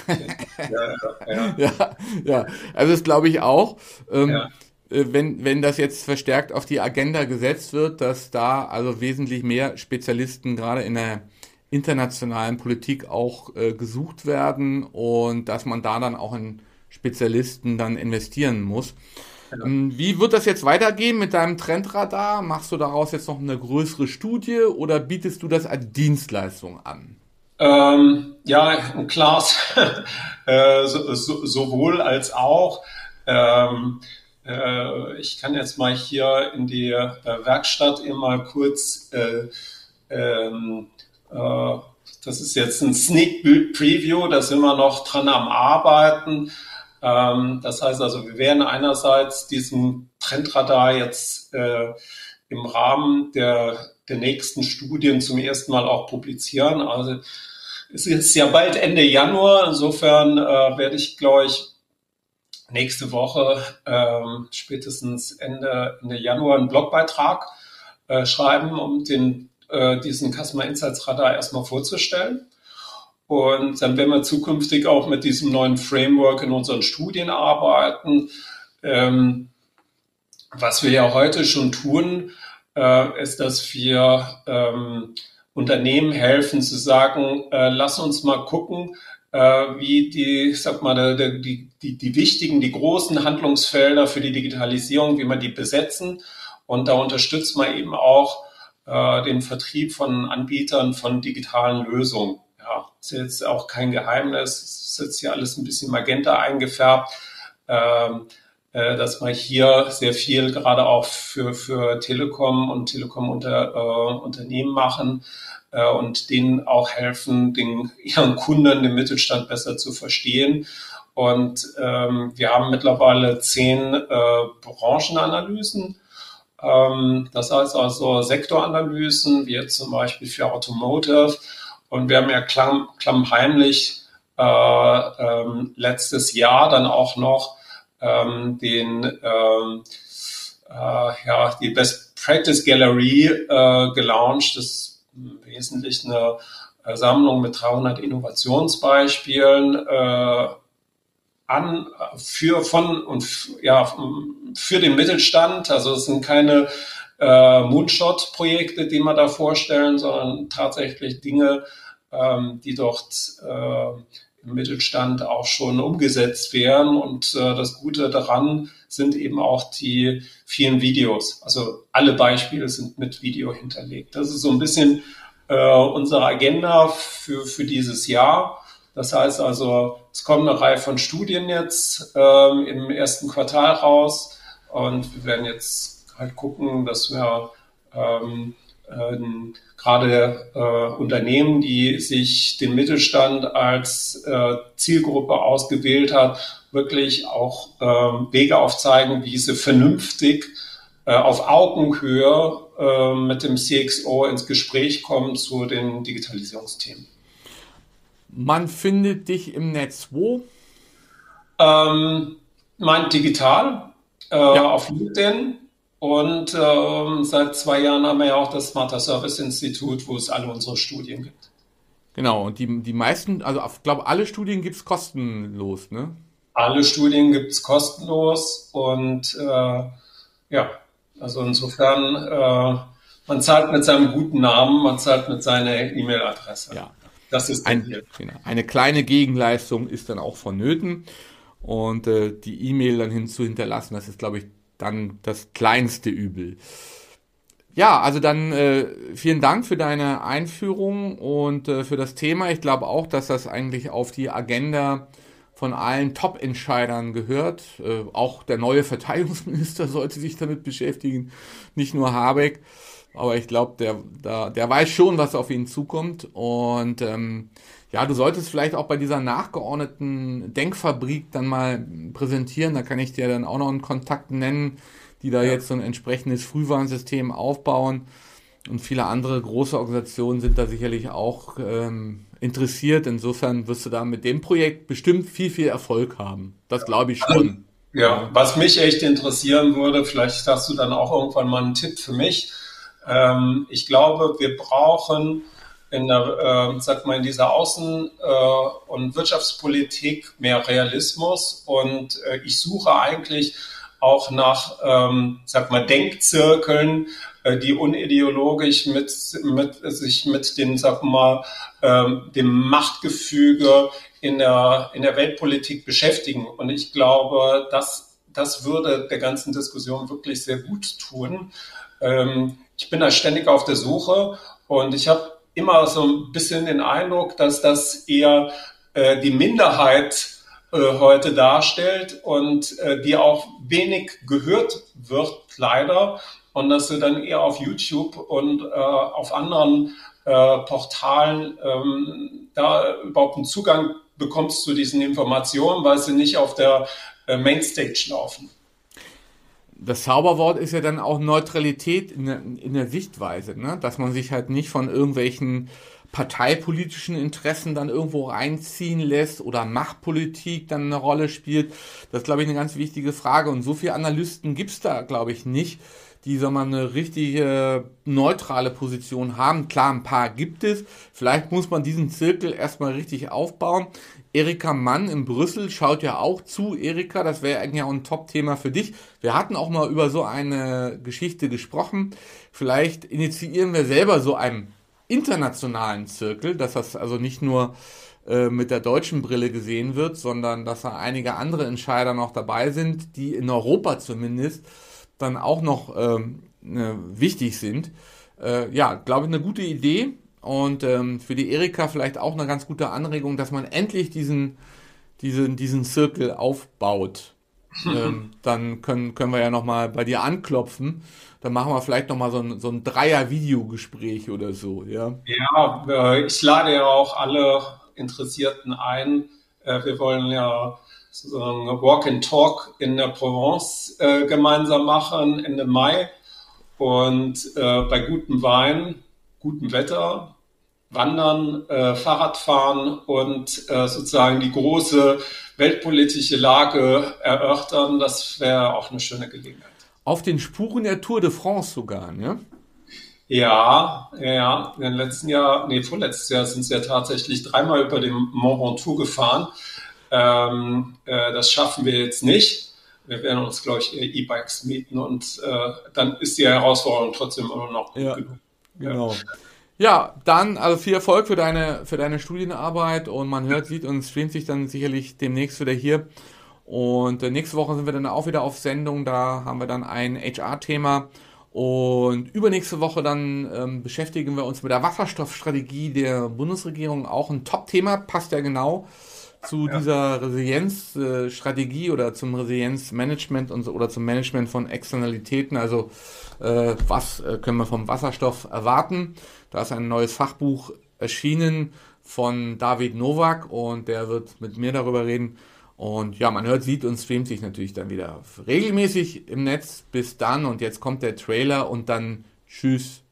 ja. ja, ja, ja. ja, also das glaube ich auch. Ähm, ja. Äh, wenn, wenn das jetzt verstärkt auf die Agenda gesetzt wird, dass da also wesentlich mehr Spezialisten gerade in der internationalen Politik auch äh, gesucht werden und dass man da dann auch in Spezialisten dann investieren muss. Genau. Wie wird das jetzt weitergehen mit deinem Trendradar? Machst du daraus jetzt noch eine größere Studie oder bietest du das als Dienstleistung an? Ähm, ja, klar, äh, so, so, sowohl als auch. Ähm, äh, ich kann jetzt mal hier in die äh, Werkstatt mal kurz äh, ähm, äh, das ist jetzt ein Sneak Preview, da sind wir noch dran am Arbeiten. Ähm, das heißt also, wir werden einerseits diesen Trendradar jetzt äh, im Rahmen der, der nächsten Studien zum ersten Mal auch publizieren. Also es ist ja bald Ende Januar, insofern äh, werde ich, glaube ich, nächste Woche ähm, spätestens Ende, Ende Januar einen Blogbeitrag äh, schreiben, um den, äh, diesen Customer Insights Radar erstmal vorzustellen. Und dann werden wir zukünftig auch mit diesem neuen Framework in unseren Studien arbeiten. Ähm, was wir ja heute schon tun, äh, ist, dass wir ähm, Unternehmen helfen zu sagen, äh, lass uns mal gucken, äh, wie die, ich sag mal, die, die, die wichtigen, die großen Handlungsfelder für die Digitalisierung, wie man die besetzen. Und da unterstützt man eben auch äh, den Vertrieb von Anbietern von digitalen Lösungen. Ja, ist jetzt auch kein Geheimnis, ist jetzt hier alles ein bisschen magenta eingefärbt. Ähm, äh, dass man hier sehr viel gerade auch für, für Telekom und Telekom-Unternehmen -Unter, äh, machen äh, und denen auch helfen, den, ihren Kunden, den Mittelstand besser zu verstehen. Und ähm, wir haben mittlerweile zehn äh, Branchenanalysen. Ähm, das heißt also Sektoranalysen, wie jetzt zum Beispiel für Automotive. Und wir haben ja klamm, klammheimlich äh, ähm, letztes Jahr dann auch noch ähm, den ähm, äh, ja, die Best Practice Gallery äh, gelauncht. Das ist im Wesentlichen eine Sammlung mit 300 Innovationsbeispielen äh, an für von und ja für den Mittelstand. Also es sind keine äh, Moonshot-Projekte, die wir da vorstellen, sondern tatsächlich Dinge, ähm, die dort äh, im Mittelstand auch schon umgesetzt werden. Und äh, das Gute daran sind eben auch die vielen Videos. Also alle Beispiele sind mit Video hinterlegt. Das ist so ein bisschen äh, unsere Agenda für, für dieses Jahr. Das heißt also, es kommt eine Reihe von Studien jetzt äh, im ersten Quartal raus und wir werden jetzt halt gucken, dass wir ähm, äh, gerade äh, Unternehmen, die sich den Mittelstand als äh, Zielgruppe ausgewählt hat, wirklich auch äh, Wege aufzeigen, wie sie vernünftig äh, auf Augenhöhe äh, mit dem CXO ins Gespräch kommen zu den Digitalisierungsthemen. Man findet dich im Netz wo? Ähm, mein digital äh, ja. auf LinkedIn und ähm, seit zwei Jahren haben wir ja auch das Smarter Service Institut, wo es alle unsere Studien gibt. Genau, und die, die meisten, also ich glaube, alle Studien gibt es kostenlos, ne? Alle Studien gibt es kostenlos und äh, ja, also insofern, äh, man zahlt mit seinem guten Namen, man zahlt mit seiner E-Mail-Adresse. Ja. Das ist Ein, genau. Eine kleine Gegenleistung ist dann auch vonnöten und äh, die E-Mail dann hinzu hinterlassen, das ist, glaube ich, dann das kleinste Übel. Ja, also dann äh, vielen Dank für deine Einführung und äh, für das Thema. Ich glaube auch, dass das eigentlich auf die Agenda von allen Top-Entscheidern gehört. Äh, auch der neue Verteidigungsminister sollte sich damit beschäftigen, nicht nur Habeck. Aber ich glaube, der, der, der weiß schon, was auf ihn zukommt. Und ähm, ja, du solltest vielleicht auch bei dieser nachgeordneten Denkfabrik dann mal präsentieren. Da kann ich dir dann auch noch einen Kontakt nennen, die da ja. jetzt so ein entsprechendes Frühwarnsystem aufbauen. Und viele andere große Organisationen sind da sicherlich auch ähm, interessiert. Insofern wirst du da mit dem Projekt bestimmt viel, viel Erfolg haben. Das glaube ich schon. Ja, was mich echt interessieren würde, vielleicht hast du dann auch irgendwann mal einen Tipp für mich. Ähm, ich glaube, wir brauchen in der, äh, sag mal, in dieser Außen- äh, und Wirtschaftspolitik mehr Realismus und äh, ich suche eigentlich auch nach, ähm, sag mal, Denkzirkeln, äh, die unideologisch mit, mit sich mit den, sag mal, ähm, dem Machtgefüge in der in der Weltpolitik beschäftigen und ich glaube, das das würde der ganzen Diskussion wirklich sehr gut tun. Ähm, ich bin da ständig auf der Suche und ich habe immer so ein bisschen den Eindruck, dass das eher äh, die Minderheit äh, heute darstellt und äh, die auch wenig gehört wird, leider. Und dass sie dann eher auf YouTube und äh, auf anderen äh, Portal ähm, da überhaupt einen Zugang bekommst zu diesen Informationen, weil sie nicht auf der Mainstage laufen. Das Zauberwort ist ja dann auch Neutralität in der, in der Sichtweise, ne? dass man sich halt nicht von irgendwelchen parteipolitischen Interessen dann irgendwo reinziehen lässt oder Machtpolitik dann eine Rolle spielt. Das ist, glaube ich, eine ganz wichtige Frage. Und so viele Analysten gibt es da, glaube ich, nicht, die so mal eine richtige neutrale Position haben. Klar, ein paar gibt es. Vielleicht muss man diesen Zirkel erstmal richtig aufbauen. Erika Mann in Brüssel schaut ja auch zu. Erika, das wäre eigentlich auch ein Top-Thema für dich. Wir hatten auch mal über so eine Geschichte gesprochen. Vielleicht initiieren wir selber so einen internationalen Zirkel, dass das also nicht nur äh, mit der deutschen Brille gesehen wird, sondern dass da einige andere Entscheider noch dabei sind, die in Europa zumindest dann auch noch ähm, äh, wichtig sind. Äh, ja, glaube ich, eine gute Idee. Und ähm, für die Erika vielleicht auch eine ganz gute Anregung, dass man endlich diesen, diesen, diesen Zirkel aufbaut. ähm, dann können, können wir ja nochmal bei dir anklopfen. Dann machen wir vielleicht nochmal so ein, so ein Dreier-Videogespräch oder so, ja? Ja, äh, ich lade ja auch alle Interessierten ein. Äh, wir wollen ja so ein Walk and Talk in der Provence äh, gemeinsam machen Ende Mai. Und äh, bei gutem Wein gutem Wetter, Wandern, äh, Fahrradfahren und äh, sozusagen die große weltpolitische Lage erörtern, das wäre auch eine schöne Gelegenheit. Auf den Spuren der Tour de France sogar, ne? Ja, ja, in den letzten Jahr, nee, vorletztes Jahr sind sie ja tatsächlich dreimal über den Mont Ventoux gefahren. Ähm, äh, das schaffen wir jetzt nicht. Wir werden uns, glaube ich, E-Bikes mieten und äh, dann ist die Herausforderung trotzdem immer noch ja. genug. Genau. Ja, dann also viel Erfolg für deine für deine Studienarbeit und man hört, sieht und streamt sich dann sicherlich demnächst wieder hier. Und äh, nächste Woche sind wir dann auch wieder auf Sendung. Da haben wir dann ein HR-Thema. Und übernächste Woche dann ähm, beschäftigen wir uns mit der Wasserstoffstrategie der Bundesregierung. Auch ein Top-Thema, passt ja genau zu ja. dieser Resilienzstrategie oder zum Resilienzmanagement und so, oder zum Management von Externalitäten. Also äh, was äh, können wir vom Wasserstoff erwarten? Da ist ein neues Fachbuch erschienen von David Nowak und der wird mit mir darüber reden. Und ja, man hört, sieht und streamt sich natürlich dann wieder regelmäßig im Netz. Bis dann und jetzt kommt der Trailer und dann tschüss.